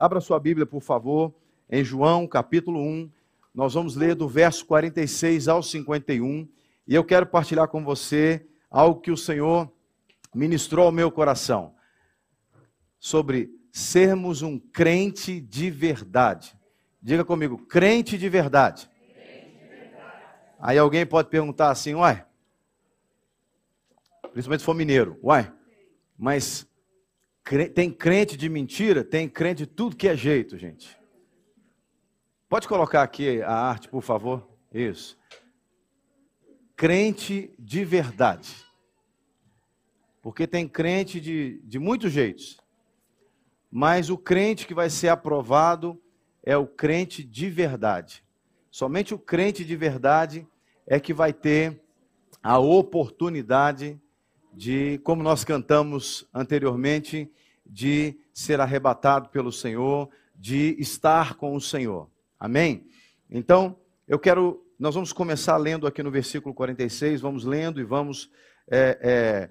Abra sua Bíblia, por favor, em João, capítulo 1. Nós vamos ler do verso 46 ao 51. E eu quero partilhar com você algo que o Senhor ministrou ao meu coração sobre sermos um crente de verdade. Diga comigo, crente de verdade. Aí alguém pode perguntar assim, uai, principalmente se for mineiro, uai, mas tem crente de mentira? Tem crente de tudo que é jeito, gente. Pode colocar aqui a arte, por favor? Isso. Crente de verdade. Porque tem crente de, de muitos jeitos. Mas o crente que vai ser aprovado é o crente de verdade. Somente o crente de verdade é que vai ter a oportunidade de, como nós cantamos anteriormente, de ser arrebatado pelo Senhor, de estar com o Senhor. Amém? Então, eu quero, nós vamos começar lendo aqui no versículo 46, vamos lendo e vamos é, é,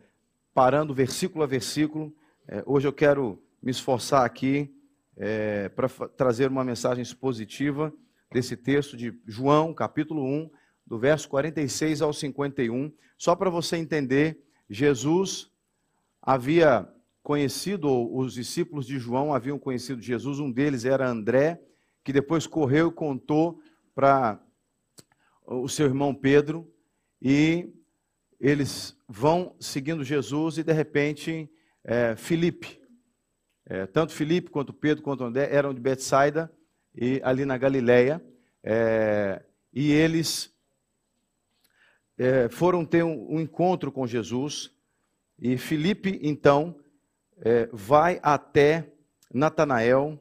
parando versículo a versículo. É, hoje eu quero me esforçar aqui é, para trazer uma mensagem expositiva desse texto de João, capítulo 1, do verso 46 ao 51, só para você entender, Jesus havia conhecido, os discípulos de João haviam conhecido Jesus, um deles era André, que depois correu e contou para o seu irmão Pedro, e eles vão seguindo Jesus e de repente é, Filipe, é, tanto Filipe quanto Pedro quanto André eram de Betsaida e ali na Galileia, é, e eles é, foram ter um, um, encontro com Jesus e Filipe então é, vai até Natanael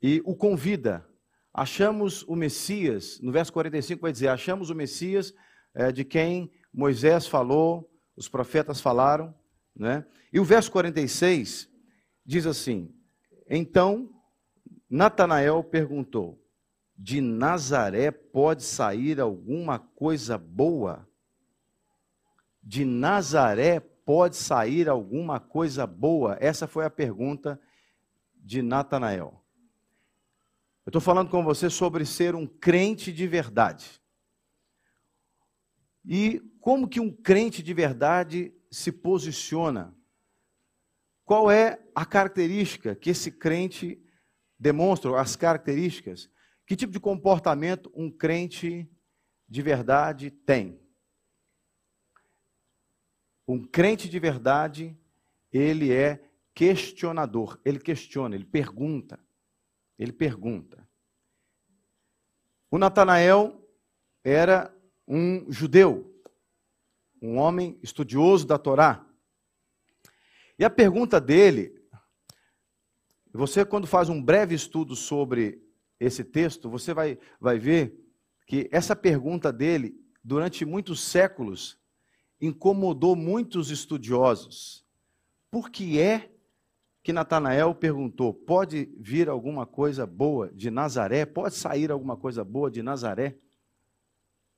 e o convida. Achamos o Messias, no verso 45 vai dizer: achamos o Messias é, de quem Moisés falou, os profetas falaram, né? E o verso 46 diz assim: Então Natanael perguntou: De Nazaré pode sair alguma coisa boa? de Nazaré pode sair alguma coisa boa? Essa foi a pergunta de Natanael. Eu estou falando com você sobre ser um crente de verdade. E como que um crente de verdade se posiciona? Qual é a característica que esse crente demonstra, as características? Que tipo de comportamento um crente de verdade tem? Um crente de verdade, ele é questionador, ele questiona, ele pergunta. Ele pergunta. O Natanael era um judeu, um homem estudioso da Torá. E a pergunta dele, você quando faz um breve estudo sobre esse texto, você vai, vai ver que essa pergunta dele, durante muitos séculos, incomodou muitos estudiosos. Por que é que Natanael perguntou: pode vir alguma coisa boa de Nazaré? Pode sair alguma coisa boa de Nazaré?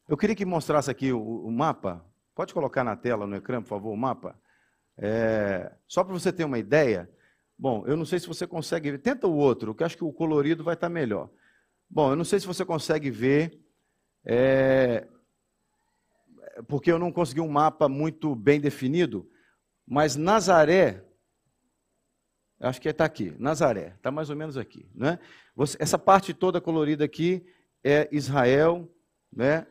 Eu queria que mostrasse aqui o, o mapa. Pode colocar na tela, no ecrã, por favor, o mapa? É, só para você ter uma ideia. Bom, eu não sei se você consegue ver. Tenta o outro, que eu acho que o colorido vai estar melhor. Bom, eu não sei se você consegue ver é, porque eu não consegui um mapa muito bem definido, mas Nazaré, acho que está aqui, Nazaré, está mais ou menos aqui. Né? Você, essa parte toda colorida aqui é Israel, né?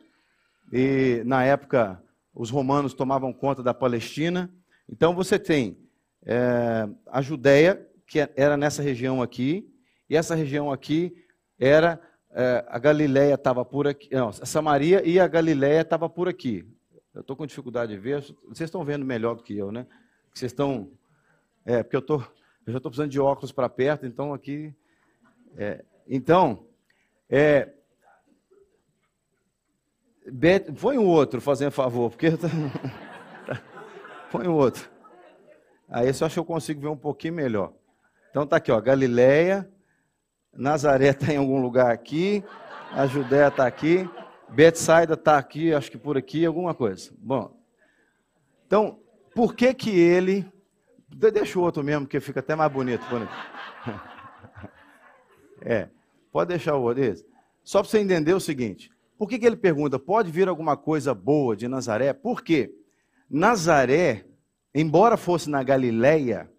e na época os romanos tomavam conta da Palestina. Então você tem é, a Judéia, que era nessa região aqui, e essa região aqui era é, a Galileia estava por aqui, não, a Samaria e a Galileia estava por aqui. Eu estou com dificuldade de ver. Vocês estão vendo melhor do que eu, né? Vocês estão. É, porque eu, tô, eu já estou precisando de óculos para perto, então aqui. É, então, é, Bet, põe um outro, fazendo favor, porque. põe um outro. Aí eu acho que eu consigo ver um pouquinho melhor. Então tá aqui, ó, Galileia, Nazaré está em algum lugar aqui, a Judéia está aqui. Betsaida está aqui, acho que por aqui, alguma coisa. Bom, então, por que que ele... Deixa o outro mesmo, que fica até mais bonito. bonito. É, pode deixar o Odes. Só para você entender o seguinte: por que, que ele pergunta, pode vir alguma coisa boa de Nazaré? Por quê? Nazaré, embora fosse na Galileia,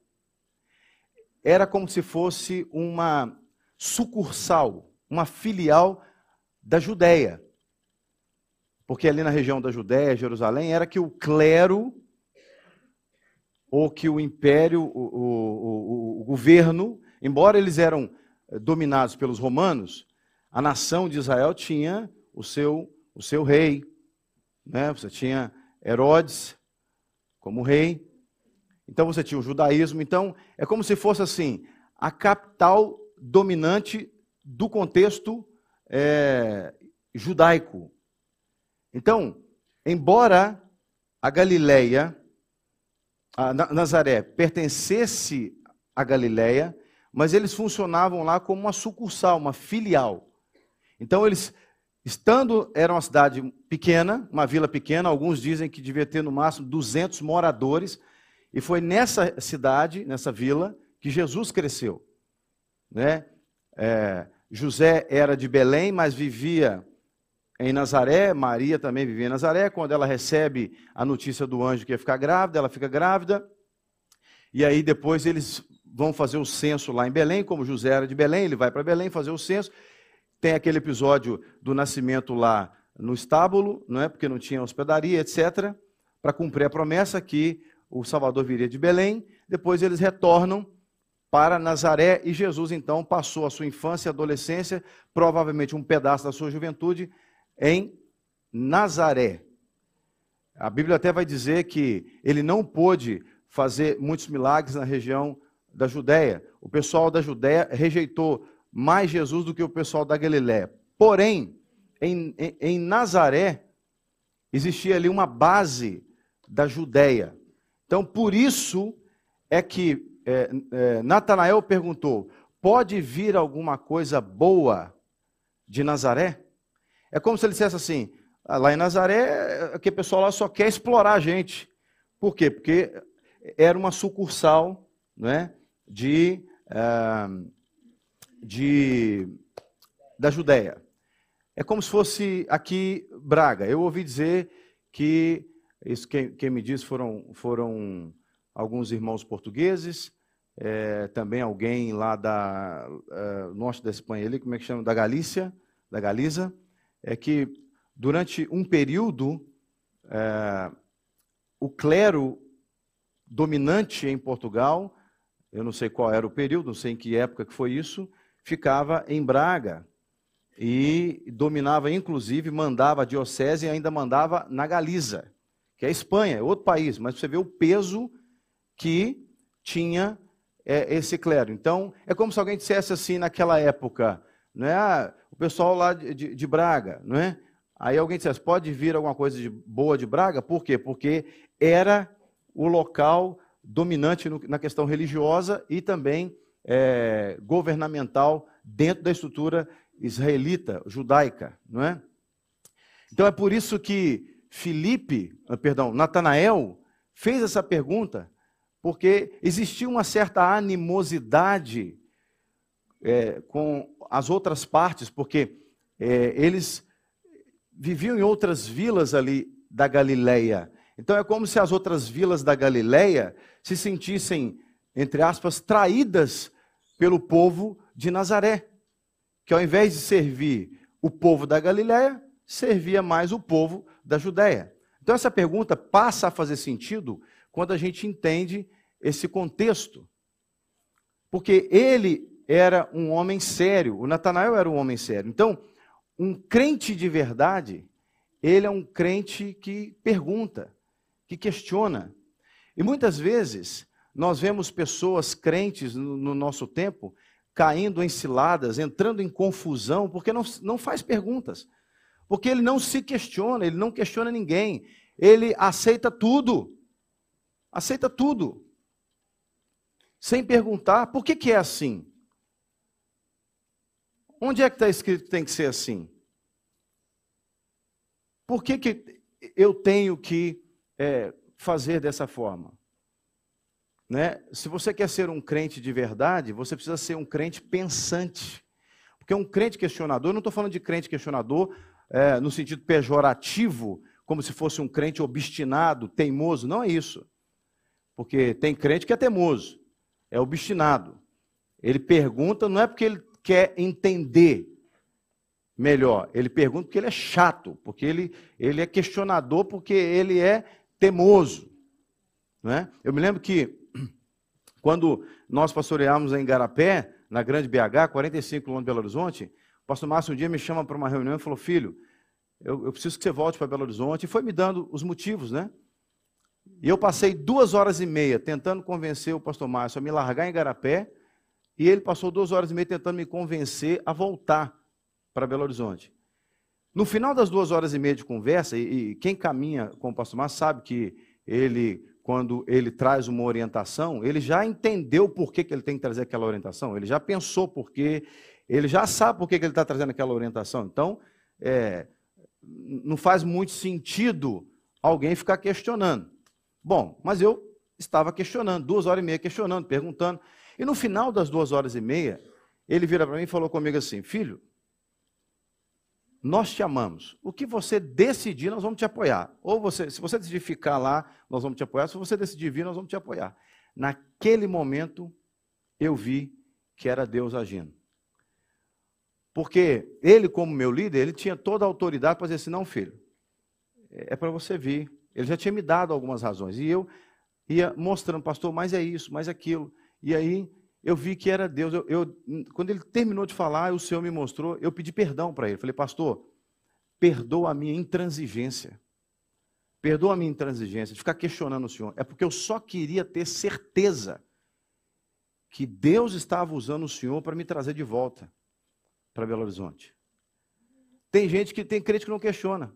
era como se fosse uma sucursal, uma filial da Judéia. Porque ali na região da Judéia, Jerusalém, era que o clero, ou que o império, o, o, o, o governo, embora eles eram dominados pelos romanos, a nação de Israel tinha o seu, o seu rei. Né? Você tinha Herodes como rei. Então você tinha o judaísmo. Então é como se fosse assim a capital dominante do contexto é, judaico. Então, embora a Galileia, a Nazaré, pertencesse à Galileia, mas eles funcionavam lá como uma sucursal, uma filial. Então eles Estando, era uma cidade pequena, uma vila pequena, alguns dizem que devia ter no máximo 200 moradores, e foi nessa cidade, nessa vila, que Jesus cresceu. Né? É, José era de Belém, mas vivia em Nazaré, Maria também vivia em Nazaré. Quando ela recebe a notícia do anjo que ia ficar grávida, ela fica grávida, e aí depois eles vão fazer o censo lá em Belém, como José era de Belém, ele vai para Belém fazer o censo, tem aquele episódio do nascimento lá no estábulo, não é? Porque não tinha hospedaria, etc. Para cumprir a promessa que o Salvador viria de Belém. Depois eles retornam para Nazaré e Jesus então passou a sua infância e adolescência, provavelmente um pedaço da sua juventude, em Nazaré. A Bíblia até vai dizer que ele não pôde fazer muitos milagres na região da Judéia. O pessoal da Judéia rejeitou mais Jesus do que o pessoal da Galiléia. Porém, em, em, em Nazaré, existia ali uma base da Judéia. Então, por isso é que é, é, Natanael perguntou: pode vir alguma coisa boa de Nazaré? É como se ele dissesse assim: ah, lá em Nazaré, aquele pessoal lá só quer explorar a gente. Por quê? Porque era uma sucursal né, de, uh, de, da Judéia. É como se fosse aqui Braga. Eu ouvi dizer que, isso quem, quem me disse foram, foram alguns irmãos portugueses, é, também alguém lá da é, norte da Espanha, ali, como é que chama? Da Galícia, da Galiza, é que durante um período é, o clero dominante em Portugal, eu não sei qual era o período, não sei em que época que foi isso, ficava em Braga e dominava, inclusive, mandava a diocese e ainda mandava na Galiza, que é Espanha, é outro país, mas você vê o peso que tinha é, esse clero. Então, é como se alguém dissesse assim naquela época, não é? Ah, o pessoal lá de, de, de, Braga, não é? Aí alguém dissesse, pode vir alguma coisa de boa de Braga? Por quê? Porque era o local dominante no, na questão religiosa e também é, governamental dentro da estrutura israelita, judaica, não é? Então é por isso que Filipe, ah, perdão, Natanael fez essa pergunta, porque existia uma certa animosidade é, com as outras partes, porque é, eles viviam em outras vilas ali da Galileia. Então é como se as outras vilas da Galileia se sentissem, entre aspas, traídas pelo povo de Nazaré, que ao invés de servir o povo da Galiléia, servia mais o povo da Judéia. Então essa pergunta passa a fazer sentido quando a gente entende esse contexto. Porque ele era um homem sério, o Natanael era um homem sério. Então, um crente de verdade, ele é um crente que pergunta, que questiona. E muitas vezes nós vemos pessoas crentes no, no nosso tempo caindo em ciladas, entrando em confusão, porque não, não faz perguntas. Porque ele não se questiona, ele não questiona ninguém. Ele aceita tudo. Aceita tudo. Sem perguntar, por que, que é assim? Onde é que está escrito que tem que ser assim? Por que, que eu tenho que é, fazer dessa forma? Né? Se você quer ser um crente de verdade, você precisa ser um crente pensante. Porque um crente questionador, eu não estou falando de crente questionador é, no sentido pejorativo, como se fosse um crente obstinado, teimoso. Não é isso. Porque tem crente que é teimoso, é obstinado. Ele pergunta, não é porque ele quer entender melhor, ele pergunta porque ele é chato, porque ele, ele é questionador, porque ele é teimoso. Não é? Eu me lembro que quando nós pastoreávamos em Garapé, na Grande BH, 45 quilômetros de Belo Horizonte, o pastor Márcio um dia me chama para uma reunião e falou: Filho, eu, eu preciso que você volte para Belo Horizonte. E foi me dando os motivos, né? E eu passei duas horas e meia tentando convencer o pastor Márcio a me largar em Garapé, e ele passou duas horas e meia tentando me convencer a voltar para Belo Horizonte. No final das duas horas e meia de conversa, e, e quem caminha com o pastor Márcio sabe que ele quando ele traz uma orientação, ele já entendeu por que, que ele tem que trazer aquela orientação, ele já pensou por quê, ele já sabe por que, que ele está trazendo aquela orientação. Então, é, não faz muito sentido alguém ficar questionando. Bom, mas eu estava questionando, duas horas e meia questionando, perguntando. E no final das duas horas e meia, ele vira para mim e falou comigo assim: Filho, nós te amamos. O que você decidir, nós vamos te apoiar. Ou você, se você decidir ficar lá, nós vamos te apoiar. Se você decidir vir, nós vamos te apoiar. Naquele momento, eu vi que era Deus agindo. Porque ele, como meu líder, ele tinha toda a autoridade para dizer assim: não, filho, é para você vir. Ele já tinha me dado algumas razões. E eu ia mostrando, pastor, mas é isso, mais aquilo. E aí eu vi que era Deus. Eu, eu, quando ele terminou de falar, o Senhor me mostrou, eu pedi perdão para ele. Falei, pastor, perdoa a minha intransigência. Perdoa a minha intransigência de ficar questionando o Senhor. É porque eu só queria ter certeza que Deus estava usando o Senhor para me trazer de volta para Belo Horizonte. Tem gente que tem crente que não questiona.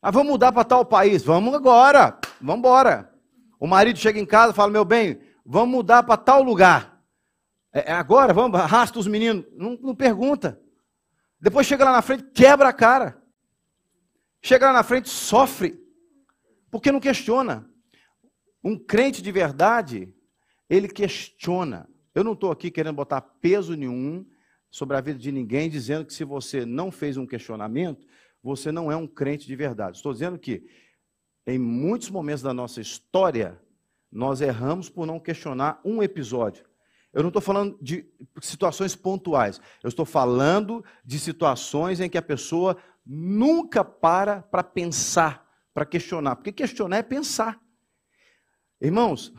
Ah, vamos mudar para tal país. Vamos agora. Vamos embora. O marido chega em casa e fala: Meu bem, vamos mudar para tal lugar. É, é agora, vamos, arrasta os meninos. Não, não pergunta. Depois chega lá na frente, quebra a cara. Chega lá na frente, sofre. Porque não questiona. Um crente de verdade, ele questiona. Eu não estou aqui querendo botar peso nenhum sobre a vida de ninguém, dizendo que se você não fez um questionamento, você não é um crente de verdade. Estou dizendo que, em muitos momentos da nossa história, nós erramos por não questionar um episódio. Eu não estou falando de situações pontuais. Eu estou falando de situações em que a pessoa nunca para para pensar, para questionar. Porque questionar é pensar. Irmãos,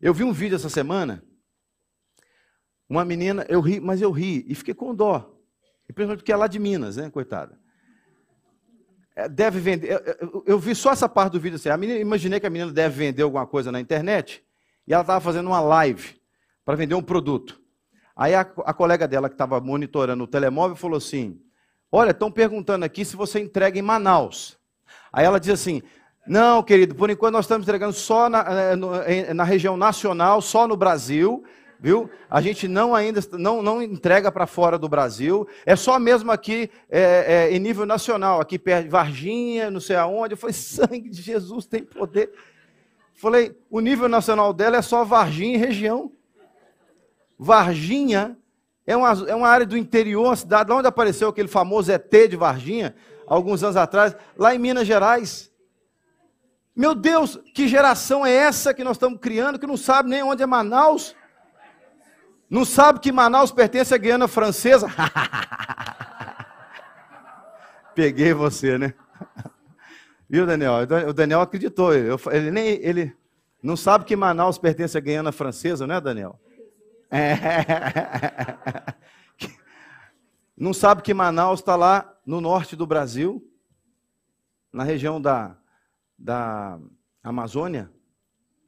eu vi um vídeo essa semana. Uma menina, eu ri, mas eu ri e fiquei com dó. E principalmente porque é lá de Minas, né, coitada. É, deve vender. Eu, eu, vi só essa parte do vídeo assim. A menina, imaginei que a menina deve vender alguma coisa na internet. E ela estava fazendo uma live para vender um produto. Aí a, a colega dela, que estava monitorando o telemóvel, falou assim: Olha, estão perguntando aqui se você entrega em Manaus. Aí ela diz assim: Não, querido, por enquanto nós estamos entregando só na, eh, na região nacional, só no Brasil, viu? A gente não ainda não, não entrega para fora do Brasil, é só mesmo aqui é, é, em nível nacional, aqui perto de Varginha, não sei aonde. Eu falei: Sangue de Jesus tem poder. Falei: O nível nacional dela é só Varginha e região. Varginha é uma, é uma área do interior, uma cidade, lá onde apareceu aquele famoso ET de Varginha, alguns anos atrás, lá em Minas Gerais. Meu Deus, que geração é essa que nós estamos criando, que não sabe nem onde é Manaus? Não sabe que Manaus pertence à Guiana Francesa? Peguei você, né? Viu, Daniel? O Daniel acreditou. Ele, nem, ele não sabe que Manaus pertence à Guiana Francesa, né, Daniel? É. Não sabe que Manaus está lá no norte do Brasil, na região da, da Amazônia?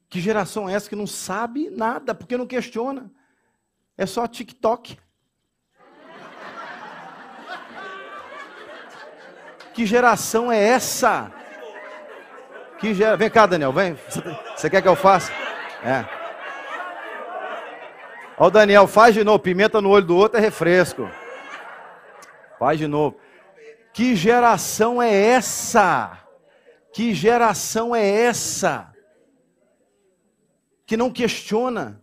Que geração é essa que não sabe nada, porque não questiona? É só TikTok. Que geração é essa? Que gera... Vem cá, Daniel, vem. Você quer que eu faça? É. Ó, o Daniel, faz de novo. Pimenta no olho do outro é refresco. Faz de novo. Que geração é essa? Que geração é essa? Que não questiona.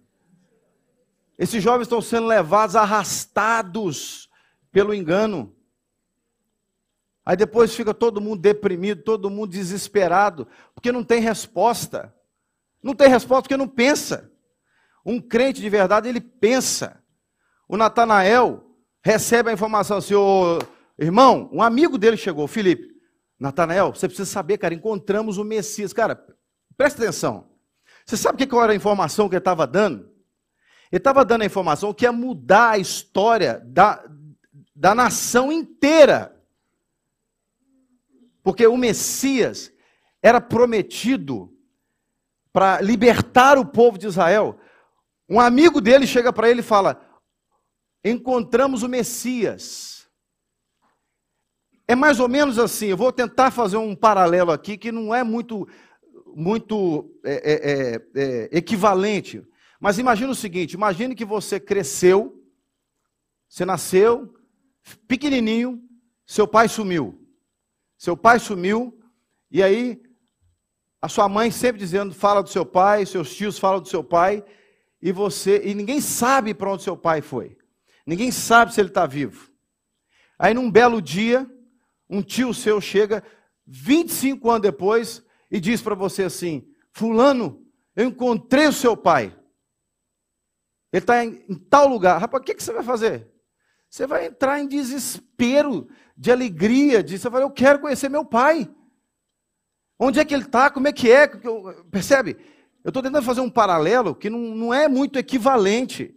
Esses jovens estão sendo levados, arrastados pelo engano. Aí depois fica todo mundo deprimido, todo mundo desesperado, porque não tem resposta. Não tem resposta porque não pensa. Um crente de verdade, ele pensa. O Natanael recebe a informação assim, ô irmão, um amigo dele chegou, Felipe. Natanael, você precisa saber, cara, encontramos o Messias. Cara, presta atenção. Você sabe o que era a informação que ele estava dando? Ele estava dando a informação que ia mudar a história da, da nação inteira. Porque o Messias era prometido para libertar o povo de Israel. Um amigo dele chega para ele e fala: Encontramos o Messias. É mais ou menos assim, eu vou tentar fazer um paralelo aqui que não é muito, muito é, é, é, é equivalente. Mas imagine o seguinte: imagine que você cresceu, você nasceu, pequenininho, seu pai sumiu. Seu pai sumiu, e aí a sua mãe sempre dizendo, fala do seu pai, seus tios falam do seu pai, e você, e ninguém sabe para onde seu pai foi. Ninguém sabe se ele está vivo. Aí num belo dia, um tio seu chega 25 anos depois e diz para você assim: Fulano, eu encontrei o seu pai. Ele está em, em, tal lugar. Rapaz, o que, que você vai fazer? Você vai entrar em desespero, de alegria, de você vai, eu quero conhecer meu pai. Onde é que ele está? Como é que é? Percebe? Eu estou tentando fazer um paralelo que não, não é muito equivalente.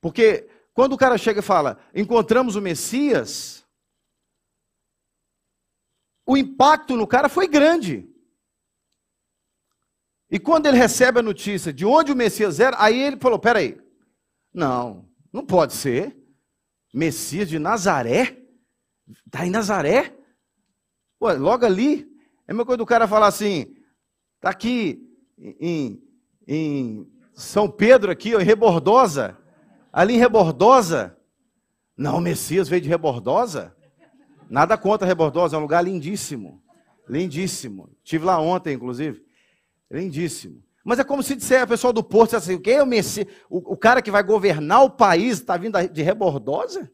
Porque quando o cara chega e fala, encontramos o Messias, o impacto no cara foi grande. E quando ele recebe a notícia de onde o Messias era, aí ele falou: peraí, não, não pode ser. Messias de Nazaré? Está em Nazaré? Ué, logo ali, é a mesma coisa do cara falar assim, está aqui em, em, São Pedro, aqui, em Rebordosa, ali em Rebordosa. Não, Messias veio de Rebordosa? Nada contra Rebordosa, é um lugar lindíssimo. Lindíssimo. Estive lá ontem, inclusive. Lindíssimo. Mas é como se disser, a pessoa do Porto, assim, o que é o Messias? O, o cara que vai governar o país está vindo de Rebordosa?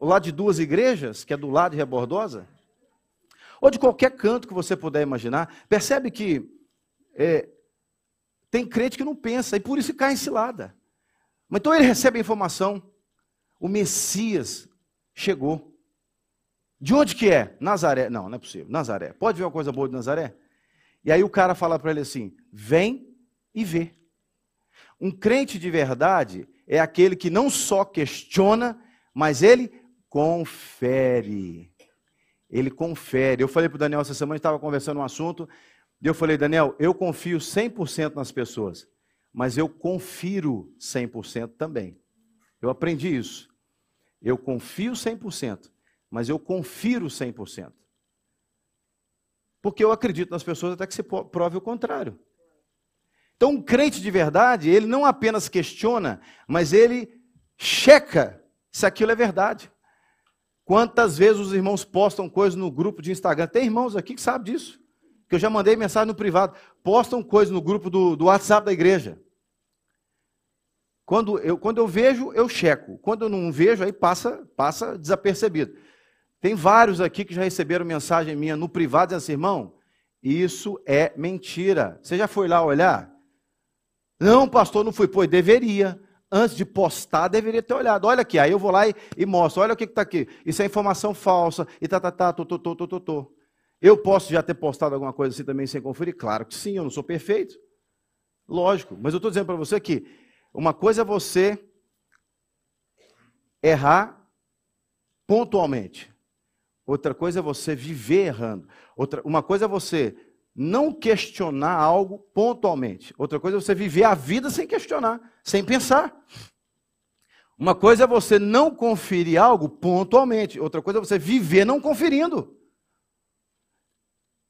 Lá de duas igrejas, que é do lado de Rebordosa? ou de qualquer canto que você puder imaginar, percebe que é, tem crente que não pensa e por isso cai em cilada. Mas então ele recebe a informação: o Messias chegou. De onde que é? Nazaré. Não, não é possível. Nazaré. Pode ver uma coisa boa de Nazaré? E aí o cara fala para ele assim: vem e vê. Um crente de verdade é aquele que não só questiona, mas ele confere ele confere. Eu falei para o Daniel essa semana, estava conversando um assunto, e eu falei, Daniel, eu confio 100% nas pessoas, mas eu confiro 100% também. Eu aprendi isso. Eu confio 100%, mas eu confiro 100%. Porque eu acredito nas pessoas até que se prove o contrário. Então, um crente de verdade, ele não apenas questiona, mas ele checa se aquilo é verdade. Quantas vezes os irmãos postam coisas no grupo de Instagram? Tem irmãos aqui que sabem disso. Que eu já mandei mensagem no privado. Postam coisas no grupo do, do WhatsApp da igreja. Quando eu, quando eu vejo, eu checo. Quando eu não vejo, aí passa, passa desapercebido. Tem vários aqui que já receberam mensagem minha no privado dizendo assim, irmão, isso é mentira. Você já foi lá olhar? Não, pastor, não fui. Pois deveria antes de postar, deveria ter olhado. Olha aqui, aí eu vou lá e, e mostro. Olha o que está aqui. Isso é informação falsa. E tá, tá, tá, tô, tô, tô, tô, tô, tô. Eu posso já ter postado alguma coisa assim também sem conferir? Claro que sim, eu não sou perfeito. Lógico. Mas eu estou dizendo para você que uma coisa é você errar pontualmente. Outra coisa é você viver errando. Outra, uma coisa é você não questionar algo pontualmente. Outra coisa é você viver a vida sem questionar, sem pensar. Uma coisa é você não conferir algo pontualmente. Outra coisa é você viver não conferindo.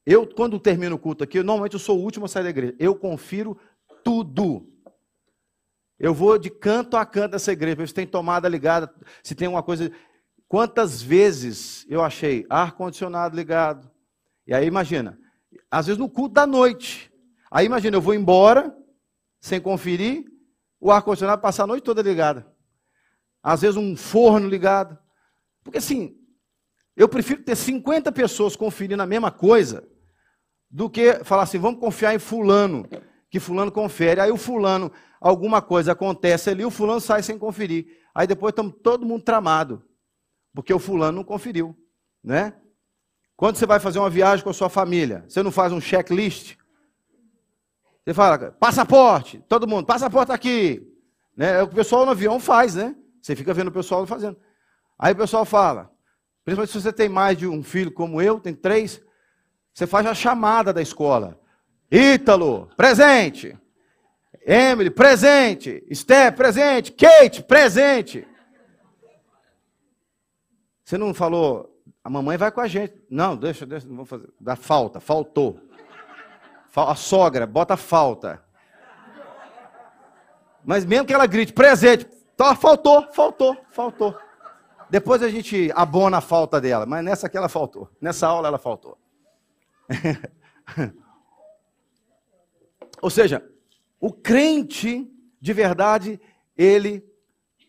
Eu, quando termino o culto aqui, normalmente eu sou o último a sair da igreja. Eu confiro tudo. Eu vou de canto a canto dessa igreja, ver se tem tomada ligada, se tem uma coisa. Quantas vezes eu achei ar-condicionado ligado? E aí, imagina, às vezes no culto da noite. Aí imagina, eu vou embora, sem conferir, o ar-condicionado passar a noite toda ligada. Às vezes um forno ligado. Porque assim, eu prefiro ter 50 pessoas conferindo a mesma coisa do que falar assim, vamos confiar em fulano, que fulano confere. Aí o fulano, alguma coisa acontece ali, o fulano sai sem conferir. Aí depois estamos todo mundo tramado, porque o fulano não conferiu, né? Quando você vai fazer uma viagem com a sua família, você não faz um checklist? Você fala, passaporte, todo mundo, passaporte aqui. Né? É o que o pessoal no avião faz, né? Você fica vendo o pessoal fazendo. Aí o pessoal fala, principalmente se você tem mais de um filho como eu, tem três, você faz a chamada da escola. Ítalo, presente. Emily, presente. Steph, presente. Kate, presente. Você não falou, a mamãe vai com a gente. Não, deixa, deixa, não vou fazer. Dá falta, faltou. A sogra, bota falta. Mas mesmo que ela grite, presente, então, faltou, faltou, faltou. Depois a gente abona a falta dela, mas nessa aqui ela faltou. Nessa aula ela faltou. Ou seja, o crente de verdade, ele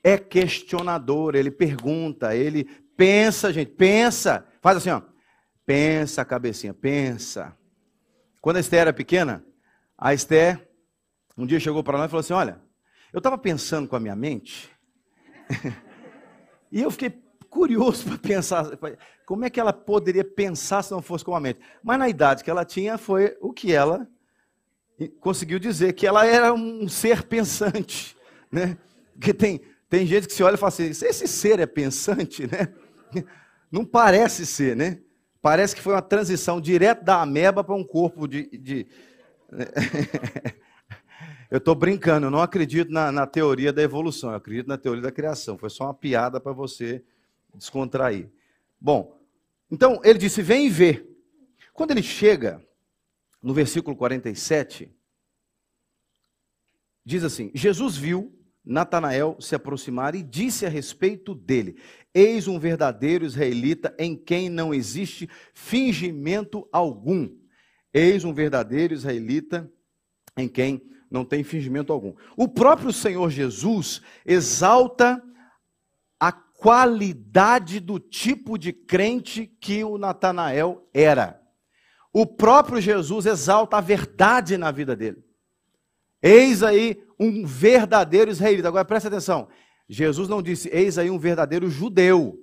é questionador, ele pergunta, ele pensa, gente, pensa. Faz assim, ó. Pensa, cabecinha, pensa. Quando a Esther era pequena, a Esther um dia chegou para nós e falou assim: Olha, eu estava pensando com a minha mente, e eu fiquei curioso para pensar como é que ela poderia pensar se não fosse com a mente. Mas na idade que ela tinha, foi o que ela conseguiu dizer, que ela era um ser pensante. Né? Porque tem, tem gente que se olha e fala assim: esse ser é pensante, né? Não parece ser, né? Parece que foi uma transição direto da ameba para um corpo de. de... eu estou brincando, eu não acredito na, na, teoria da evolução, eu acredito na teoria da criação. Foi só uma piada para você descontrair. Bom, então ele disse: vem e vê. Quando ele chega no versículo 47, diz assim: Jesus viu Natanael se aproximar e disse a respeito dele: Eis um verdadeiro israelita em quem não existe fingimento algum. Eis um verdadeiro israelita em quem não tem fingimento algum. O próprio Senhor Jesus exalta a qualidade do tipo de crente que o Natanael era. O próprio Jesus exalta a verdade na vida dele. Eis aí um verdadeiro israelita. Agora presta atenção. Jesus não disse, eis aí um verdadeiro judeu.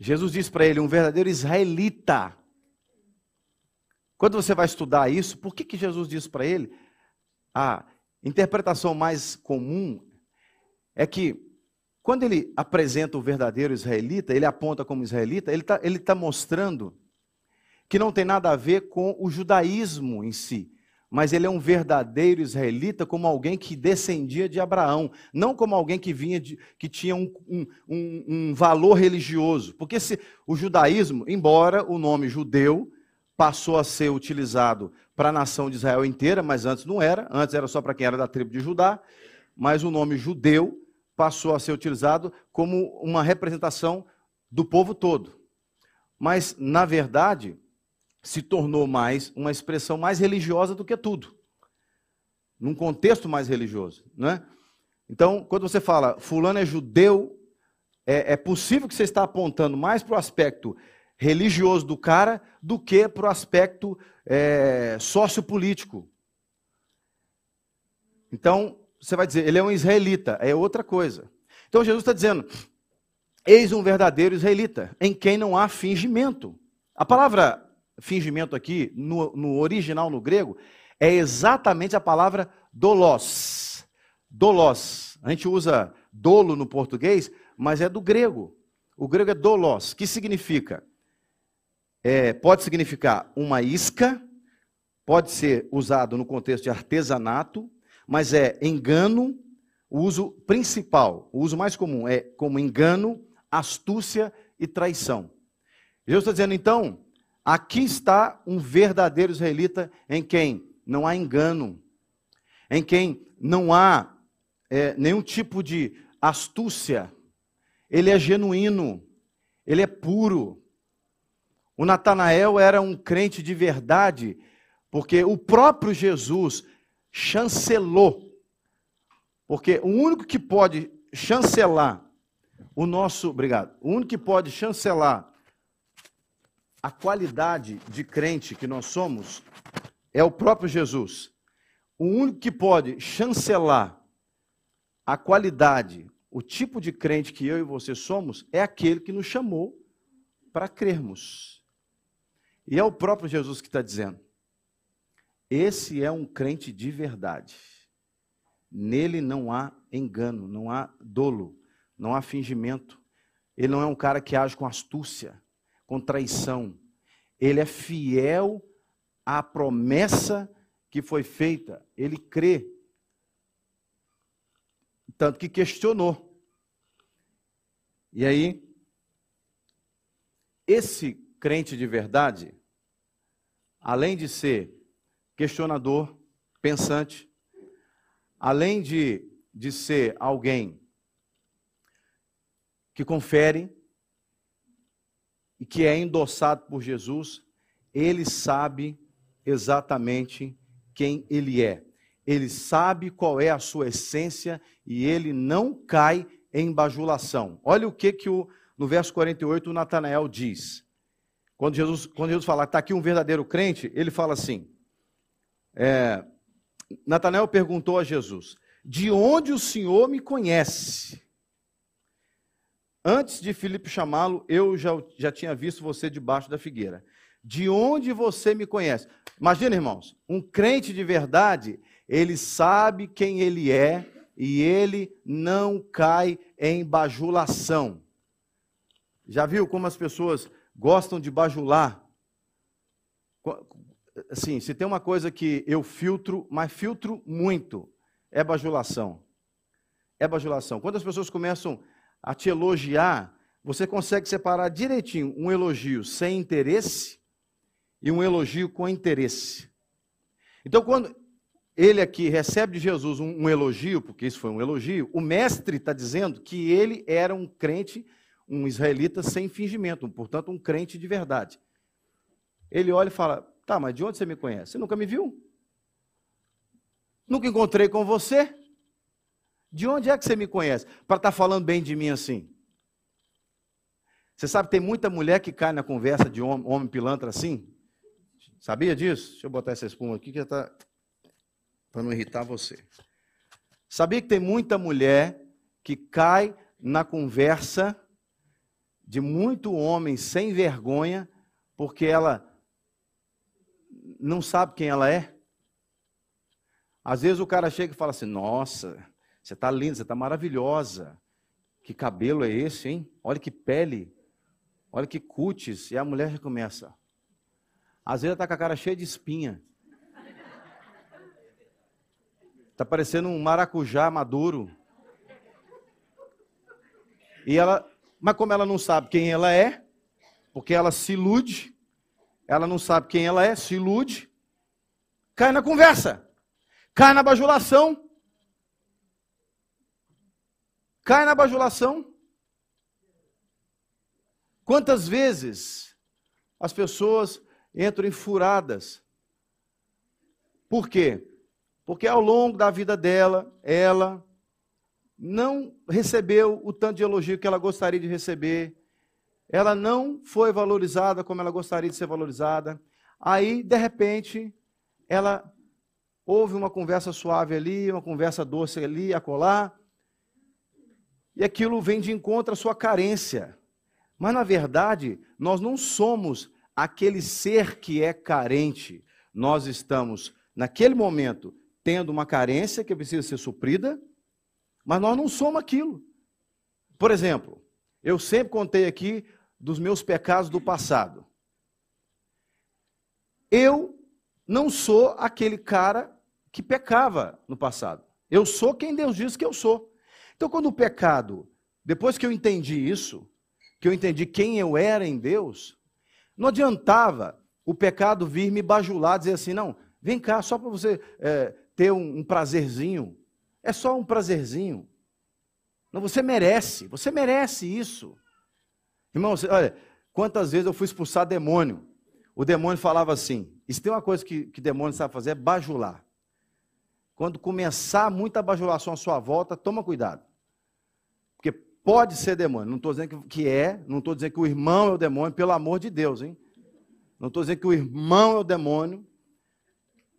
Jesus disse para ele, um verdadeiro israelita. Quando você vai estudar isso, por que, que Jesus disse para ele? A interpretação mais comum é que, quando ele apresenta o verdadeiro israelita, ele aponta como israelita, ele está ele tá mostrando que não tem nada a ver com o judaísmo em si mas ele é um verdadeiro israelita como alguém que descendia de Abraão, não como alguém que vinha de, que tinha um, um, um, valor religioso. Porque se o judaísmo, embora o nome judeu passou a ser utilizado para a nação de Israel inteira, mas antes não era, antes era só para quem era da tribo de Judá, mas o nome judeu passou a ser utilizado como uma representação do povo todo. Mas, na verdade, se tornou mais uma expressão mais religiosa do que tudo. Num contexto mais religioso, né? Então, quando você fala fulano é judeu, é, é possível que você está apontando mais para o aspecto religioso do cara do que para o aspecto é, sociopolítico. Então, você vai dizer, ele é um israelita, é outra coisa. Então, Jesus está dizendo, eis um verdadeiro israelita, em quem não há fingimento. A palavra fingimento aqui, no, no original no grego, é exatamente a palavra dolos. Dolos. A gente usa dolo no português, mas é do grego. O grego é dolos, que significa, é, pode significar uma isca, pode ser usado no contexto de artesanato, mas é engano, o uso principal, o uso mais comum é como engano, astúcia e traição. Jesus está dizendo, então, Aqui está um verdadeiro israelita em quem não há engano, em quem não há é, nenhum tipo de astúcia. Ele é genuíno, ele é puro. O Natanael era um crente de verdade, porque o próprio Jesus chancelou. Porque o único que pode chancelar o nosso, obrigado, o único que pode chancelar a qualidade de crente que nós somos é o próprio Jesus. O único que pode chancelar a qualidade, o tipo de crente que eu e você somos, é aquele que nos chamou para crermos. E é o próprio Jesus que está dizendo: esse é um crente de verdade. Nele não há engano, não há dolo, não há fingimento. Ele não é um cara que age com astúcia, com traição. Ele é fiel à promessa que foi feita. Ele crê. Tanto que questionou. E aí, esse crente de verdade, além de ser questionador, pensante, além de, de ser alguém que confere e que é endossado por Jesus, ele sabe exatamente quem ele é. Ele sabe qual é a sua essência e ele não cai em bajulação. Olha o que, que o, no verso 48 o Natanael diz. Quando Jesus, quando Jesus fala, está aqui um verdadeiro crente, ele fala assim: é, Natanael perguntou a Jesus: De onde o Senhor me conhece? Antes de Filipe chamá-lo, eu já, já tinha visto você debaixo da figueira. De onde você me conhece? Imagina, irmãos, um crente de verdade, ele sabe quem ele é e ele não cai em bajulação. Já viu como as pessoas gostam de bajular? Assim, se tem uma coisa que eu filtro, mas filtro muito, é bajulação. É bajulação. Quando as pessoas começam a te elogiar, você consegue separar direitinho um elogio sem interesse e um elogio com interesse. Então, quando ele aqui recebe de Jesus um, um elogio, porque isso foi um elogio, o mestre está dizendo que ele era um crente, um israelita sem fingimento, portanto, um crente de verdade. Ele olha e fala: Tá, mas de onde você me conhece? Você nunca me viu? Nunca encontrei com você? De onde é que você me conhece? Para estar tá falando bem de mim assim. Você sabe, tem muita mulher que cai na conversa de homem, homem pilantra assim. Sabia disso? Deixa eu botar essa espuma aqui que está para não irritar você. Sabia que tem muita mulher que cai na conversa de muito homem sem vergonha, porque ela não sabe quem ela é? Às vezes o cara chega e fala assim: Nossa, você está linda, você está maravilhosa. Que cabelo é esse, hein? Olha que pele. Olha que cutis. E a mulher já começa. Às vezes está com a cara cheia de espinha. Está parecendo um maracujá maduro. E ela, mas como ela não sabe quem ela é, porque ela se ilude, ela não sabe quem ela é, se ilude, cai na conversa, cai na bajulação, cai na bajulação. Quantas vezes as pessoas entram furadas? Por quê? Porque ao longo da vida dela, ela não recebeu o tanto de elogio que ela gostaria de receber, ela não foi valorizada como ela gostaria de ser valorizada. Aí, de repente, ela houve uma conversa suave ali, uma conversa doce ali, acolá, e aquilo vem de encontro à sua carência. Mas, na verdade, nós não somos aquele ser que é carente. Nós estamos, naquele momento, tendo uma carência que precisa ser suprida, mas nós não somos aquilo. Por exemplo, eu sempre contei aqui dos meus pecados do passado. Eu não sou aquele cara que pecava no passado. Eu sou quem Deus diz que eu sou. Então, quando o pecado, depois que eu entendi isso, que eu entendi quem eu era em Deus, não adiantava o pecado vir me bajular, dizer assim: não, vem cá, só para você é, ter um, um prazerzinho. É só um prazerzinho. Não, você merece, você merece isso. Irmãos, olha, quantas vezes eu fui expulsar demônio. O demônio falava assim: se tem uma coisa que, que demônio sabe fazer, é bajular. quando começar muita bajulação à sua volta, toma cuidado. Pode ser demônio. Não estou dizendo que é, não estou dizendo que o irmão é o demônio, pelo amor de Deus, hein? Não estou dizendo que o irmão é o demônio.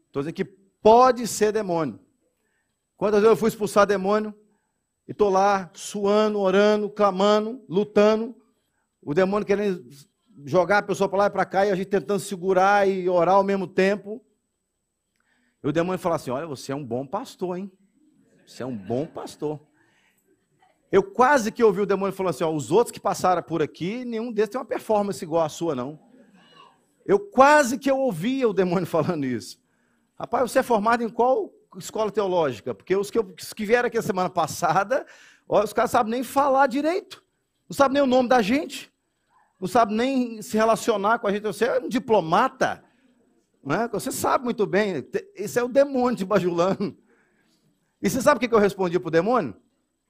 Estou dizendo que pode ser demônio. Quantas vezes eu fui expulsar demônio e estou lá suando, orando, clamando, lutando, o demônio querendo jogar a pessoa para lá e para cá e a gente tentando segurar e orar ao mesmo tempo. E o demônio fala assim: Olha, você é um bom pastor, hein? Você é um bom pastor. Eu quase que ouvi o demônio falando assim: ó, os outros que passaram por aqui, nenhum desses tem uma performance igual a sua, não. Eu quase que eu ouvia o demônio falando isso. Rapaz, você é formado em qual escola teológica? Porque os que, os que vieram aqui a semana passada, ó, os caras sabem nem falar direito. Não sabem nem o nome da gente. Não sabem nem se relacionar com a gente. Você é um diplomata. Né? Você sabe muito bem, esse é o demônio de bajulando. E você sabe o que eu respondi para o demônio?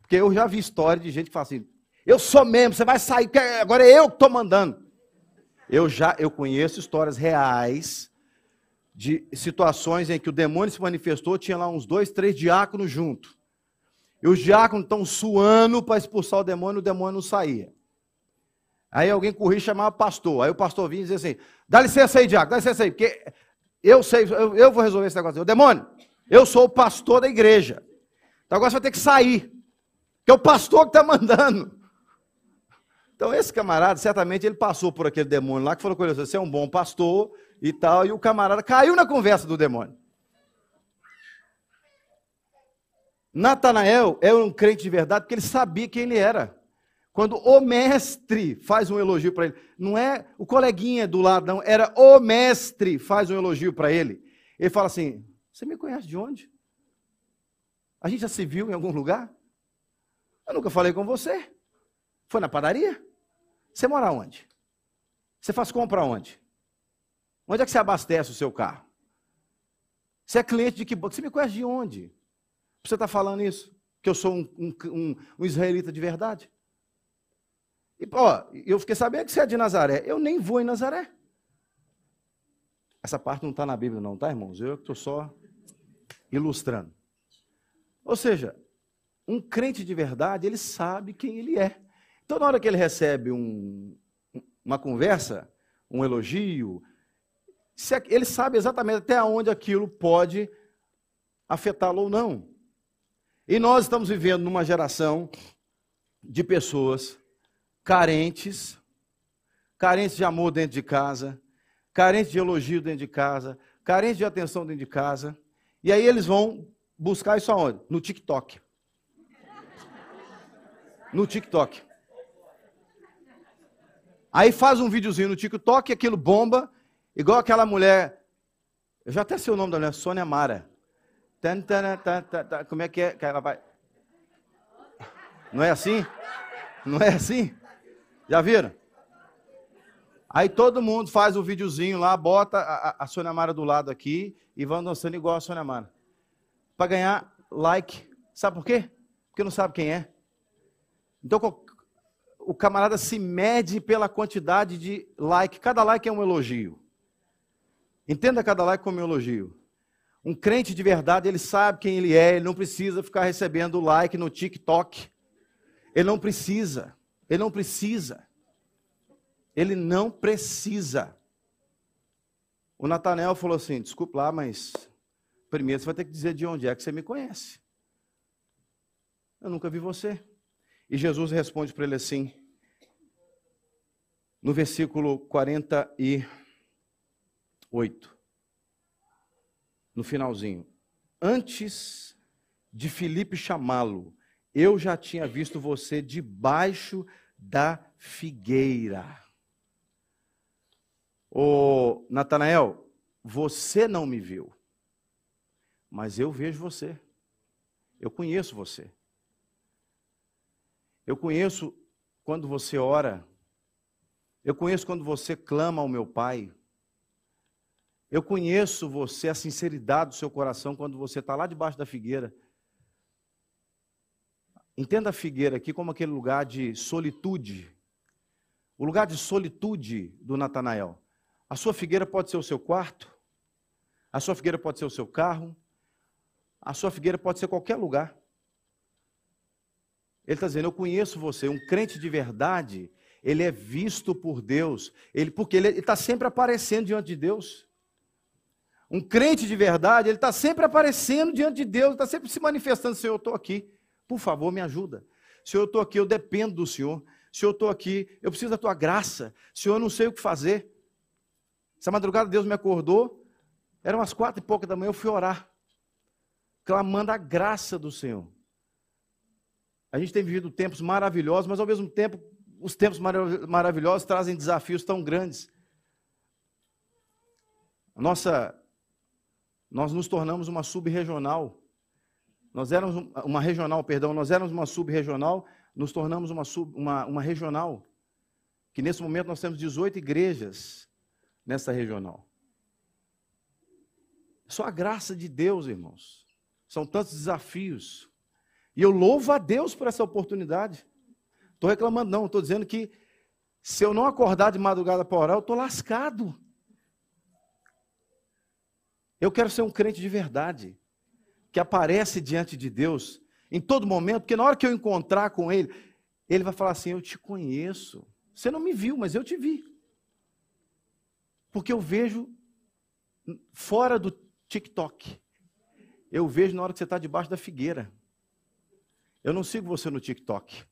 Porque eu já vi história de gente que fala assim: eu sou mesmo, você vai sair, agora é eu que estou mandando. Eu já eu conheço histórias reais de situações em que o demônio se manifestou, tinha lá uns dois, três diáconos junto. E os diáconos estão suando para expulsar o demônio, o demônio não saía. Aí alguém corria e chamava pastor. Aí o pastor vinha e dizia assim: dá licença aí, diácono, dá licença aí, porque eu sei, eu, eu vou resolver esse negócio. O demônio, eu sou o pastor da igreja. Então agora você vai ter que sair. Que é o pastor que está mandando. Então esse camarada, certamente, ele passou por aquele demônio lá que falou com ele: você é um bom pastor e tal. E o camarada caiu na conversa do demônio. Natanael era um crente de verdade porque ele sabia quem ele era. Quando o mestre faz um elogio para ele, não é o coleguinha do lado, não, era o mestre faz um elogio para ele. Ele fala assim: Você me conhece de onde? A gente já se viu em algum lugar? Eu nunca falei com você. Foi na padaria? Você mora onde? Você faz compra onde? Onde é que você abastece o seu carro? Você é cliente de que banco? Você me conhece de onde? Você está falando isso? Que eu sou um, um, um, um israelita de verdade? E, ó, eu fiquei sabendo que você é de Nazaré. Eu nem vou em Nazaré. Essa parte não está na Bíblia, não, tá, irmãos? Eu estou só ilustrando. Ou seja, um crente de verdade, ele sabe quem ele é. Então, na hora que ele recebe um, uma conversa, um elogio, ele sabe exatamente até onde aquilo pode afetá-lo ou não. E nós estamos vivendo numa geração de pessoas carentes, carentes de amor dentro de casa, carentes de elogio dentro de casa, carentes de atenção dentro de casa. E aí eles vão buscar isso aonde? No TikTok. No TikTok. Aí faz um videozinho no TikTok aquilo bomba, igual aquela mulher. Eu já até sei o nome da mulher, Sônia Mara. Como é que é? Ela vai. Não é assim? Não é assim? Já viram? Aí todo mundo faz o videozinho lá, bota a, a Sônia Mara do lado aqui e vão dançando igual a Sônia Mara. Para ganhar like. Sabe por quê? Porque não sabe quem é. Então o camarada se mede pela quantidade de like. Cada like é um elogio. Entenda cada like como um elogio. Um crente de verdade, ele sabe quem ele é, ele não precisa ficar recebendo like no TikTok. Ele não precisa. Ele não precisa. Ele não precisa. O Natanel falou assim: desculpa lá, mas primeiro você vai ter que dizer de onde é que você me conhece. Eu nunca vi você. E Jesus responde para ele assim, no versículo 48, no finalzinho: Antes de Filipe chamá-lo, eu já tinha visto você debaixo da figueira. Ô Natanael, você não me viu, mas eu vejo você. Eu conheço você. Eu conheço quando você ora. Eu conheço quando você clama ao meu Pai. Eu conheço você, a sinceridade do seu coração, quando você está lá debaixo da figueira Entenda a figueira aqui como aquele lugar de solitude. O lugar de solitude do Natanael. A sua figueira pode ser o seu quarto, a sua figueira pode ser o seu carro, A sua figueira pode ser qualquer lugar. Ele está dizendo: Eu conheço você. Um crente de verdade, ele é visto por Deus, ele, porque ele está sempre aparecendo diante de Deus. Um crente de verdade, ele está sempre aparecendo diante de Deus, está sempre se manifestando: Senhor, eu estou aqui, por favor, me ajuda. Senhor, eu estou aqui, eu dependo do Senhor. Senhor, eu estou aqui, eu preciso da tua graça. Senhor, eu não sei o que fazer. Essa madrugada Deus me acordou, eram umas quatro e pouca da manhã, eu fui orar, clamando a graça do Senhor. A gente tem vivido tempos maravilhosos, mas ao mesmo tempo, os tempos maravilhosos trazem desafios tão grandes. Nossa, nós nos tornamos uma sub-regional. Nós éramos uma regional, perdão, nós éramos uma sub-regional, nos tornamos uma, sub, uma, uma regional. Que nesse momento nós temos 18 igrejas nessa regional. Só a graça de Deus, irmãos. São tantos desafios. E eu louvo a Deus por essa oportunidade. Estou reclamando, não, estou dizendo que se eu não acordar de madrugada para orar, eu estou lascado. Eu quero ser um crente de verdade, que aparece diante de Deus em todo momento, porque na hora que eu encontrar com Ele, Ele vai falar assim: Eu te conheço. Você não me viu, mas eu te vi. Porque eu vejo fora do TikTok. Eu vejo na hora que você está debaixo da figueira. Eu não sigo você no TikTok.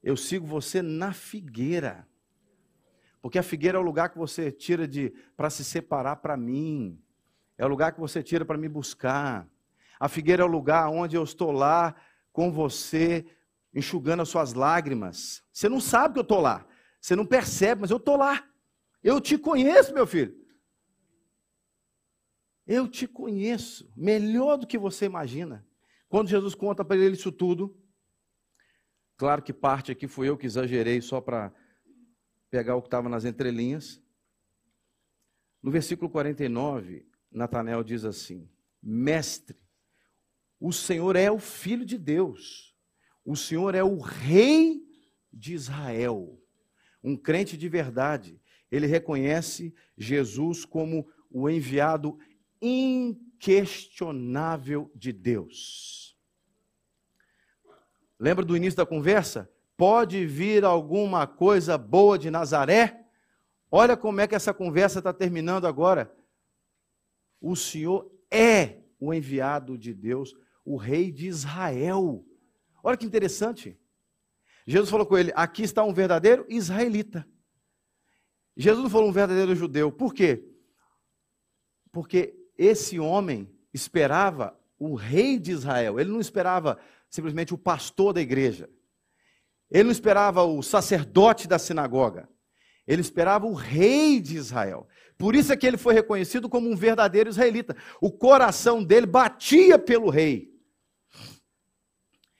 Eu sigo você na figueira. Porque a figueira é o lugar que você tira de para se separar para mim. É o lugar que você tira para me buscar. A figueira é o lugar onde eu estou lá com você, enxugando as suas lágrimas. Você não sabe que eu estou lá. Você não percebe, mas eu estou lá. Eu te conheço, meu filho. Eu te conheço melhor do que você imagina. Quando Jesus conta para ele isso tudo, claro que parte aqui foi eu que exagerei só para pegar o que estava nas entrelinhas. No versículo 49, Natanael diz assim: Mestre, o Senhor é o Filho de Deus, o Senhor é o Rei de Israel. Um crente de verdade, ele reconhece Jesus como o enviado inquestionável de Deus. Lembra do início da conversa? Pode vir alguma coisa boa de Nazaré? Olha como é que essa conversa está terminando agora. O Senhor é o enviado de Deus, o rei de Israel. Olha que interessante. Jesus falou com ele: aqui está um verdadeiro israelita. Jesus não falou um verdadeiro judeu. Por quê? Porque esse homem esperava o rei de Israel. Ele não esperava simplesmente o pastor da igreja. Ele não esperava o sacerdote da sinagoga. Ele esperava o rei de Israel. Por isso é que ele foi reconhecido como um verdadeiro israelita. O coração dele batia pelo rei.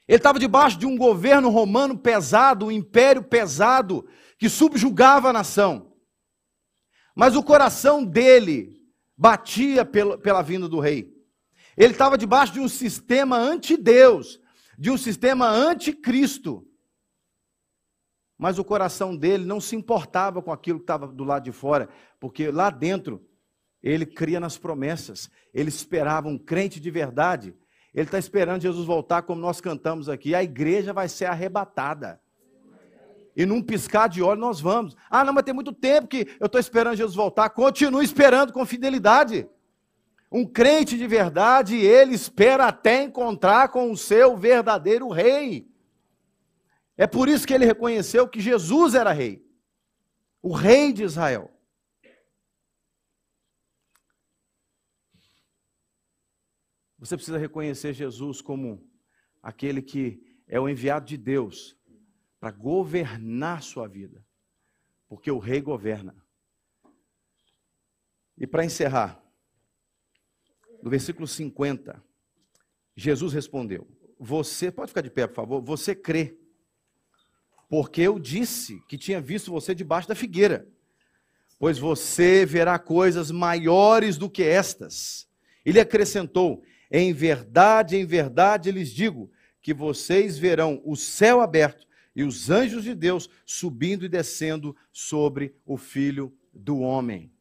Ele estava debaixo de um governo romano pesado, um império pesado, que subjugava a nação. Mas o coração dele batia pela, vinda do rei. Ele estava debaixo de um sistema anti-Deus, de um sistema anticristo. Mas o coração dele não se importava com aquilo que estava do lado de fora, porque lá dentro ele cria nas promessas, ele esperava um crente de verdade. Ele está esperando Jesus voltar, como nós cantamos aqui. A igreja vai ser arrebatada. E num piscar de olho nós vamos. Ah, não, mas tem muito tempo que eu estou esperando Jesus voltar. Continue esperando com fidelidade. Um crente de verdade, ele espera até encontrar com o seu verdadeiro rei. É por isso que ele reconheceu que Jesus era rei, o rei de Israel. Você precisa reconhecer Jesus como aquele que é o enviado de Deus para governar sua vida, porque o rei governa. E para encerrar, no versículo 50, Jesus respondeu: Você, pode ficar de pé, por favor, você crê, porque eu disse que tinha visto você debaixo da figueira, pois você verá coisas maiores do que estas. Ele acrescentou: Em verdade, em verdade lhes digo que vocês verão o céu aberto e os anjos de Deus subindo e descendo sobre o filho do homem.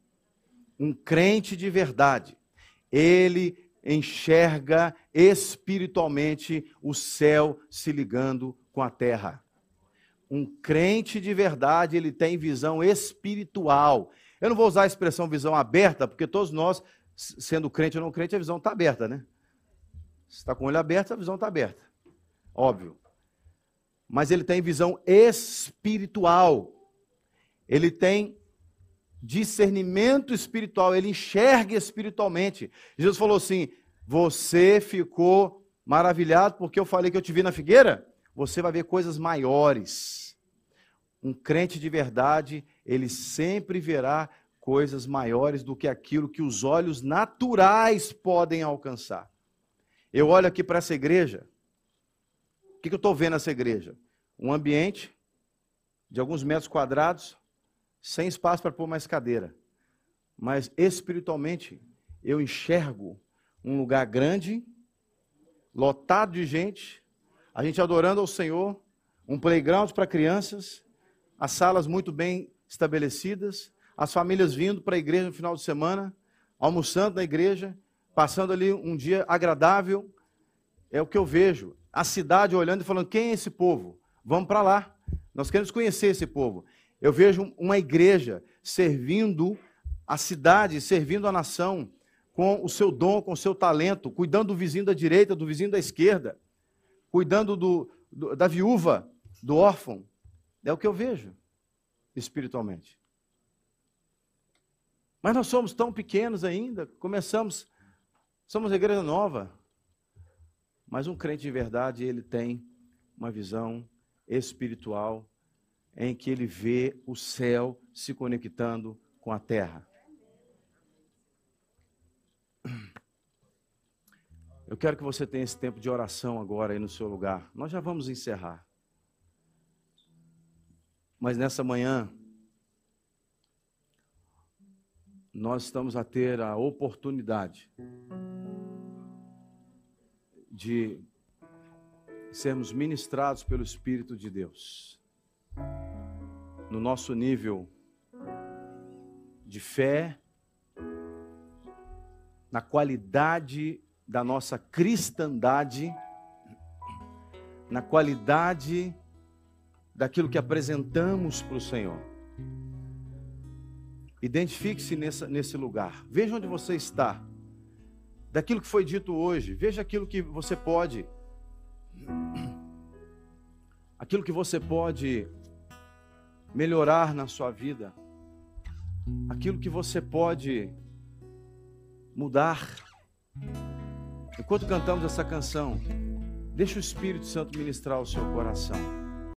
Um crente de verdade ele enxerga espiritualmente o céu se ligando com a terra. Um crente de verdade, ele tem visão espiritual. Eu não vou usar a expressão visão aberta, porque todos nós, sendo crente ou não crente, a visão está aberta, né? Se está com o olho aberto, a visão está aberta. Óbvio. Mas ele tem visão espiritual. Ele tem discernimento espiritual, ele enxerga espiritualmente. Jesus falou assim: Você ficou maravilhado porque eu falei que eu te vi na figueira? Você vai ver coisas maiores. Um crente de verdade, ele sempre verá coisas maiores do que aquilo que os olhos naturais podem alcançar. Eu olho aqui para essa igreja, o que, que eu estou vendo nessa igreja? Um ambiente de alguns metros quadrados, sem espaço para pôr mais cadeira. Mas espiritualmente, eu enxergo um lugar grande, lotado de gente, a gente adorando ao Senhor, um playground para crianças, as salas muito bem estabelecidas, as famílias vindo para a igreja no final de semana, almoçando na igreja, passando ali um dia agradável. É o que eu vejo. A cidade olhando e falando: quem é esse povo? Vamos para lá. Nós queremos conhecer esse povo. Eu vejo uma igreja servindo a cidade, servindo a nação com o seu dom, com o seu talento, cuidando do vizinho da direita, do vizinho da esquerda, cuidando do, do, da viúva, do órfão. É o que eu vejo espiritualmente. Mas nós somos tão pequenos ainda, começamos, somos a igreja nova. Mas um crente de verdade, ele tem uma visão espiritual em que ele vê o céu se conectando com a terra. Eu quero que você tenha esse tempo de oração agora aí no seu lugar. Nós já vamos encerrar. Mas nessa manhã, nós estamos a ter a oportunidade de sermos ministrados pelo Espírito de Deus no nosso nível de fé, na qualidade da nossa cristandade, na qualidade daquilo que apresentamos para o Senhor. Identifique-se nesse lugar. Veja onde você está. Daquilo que foi dito hoje. Veja aquilo que você pode. Aquilo que você pode melhorar na sua vida, aquilo que você pode mudar. Enquanto cantamos essa canção, deixa o Espírito Santo ministrar o seu coração.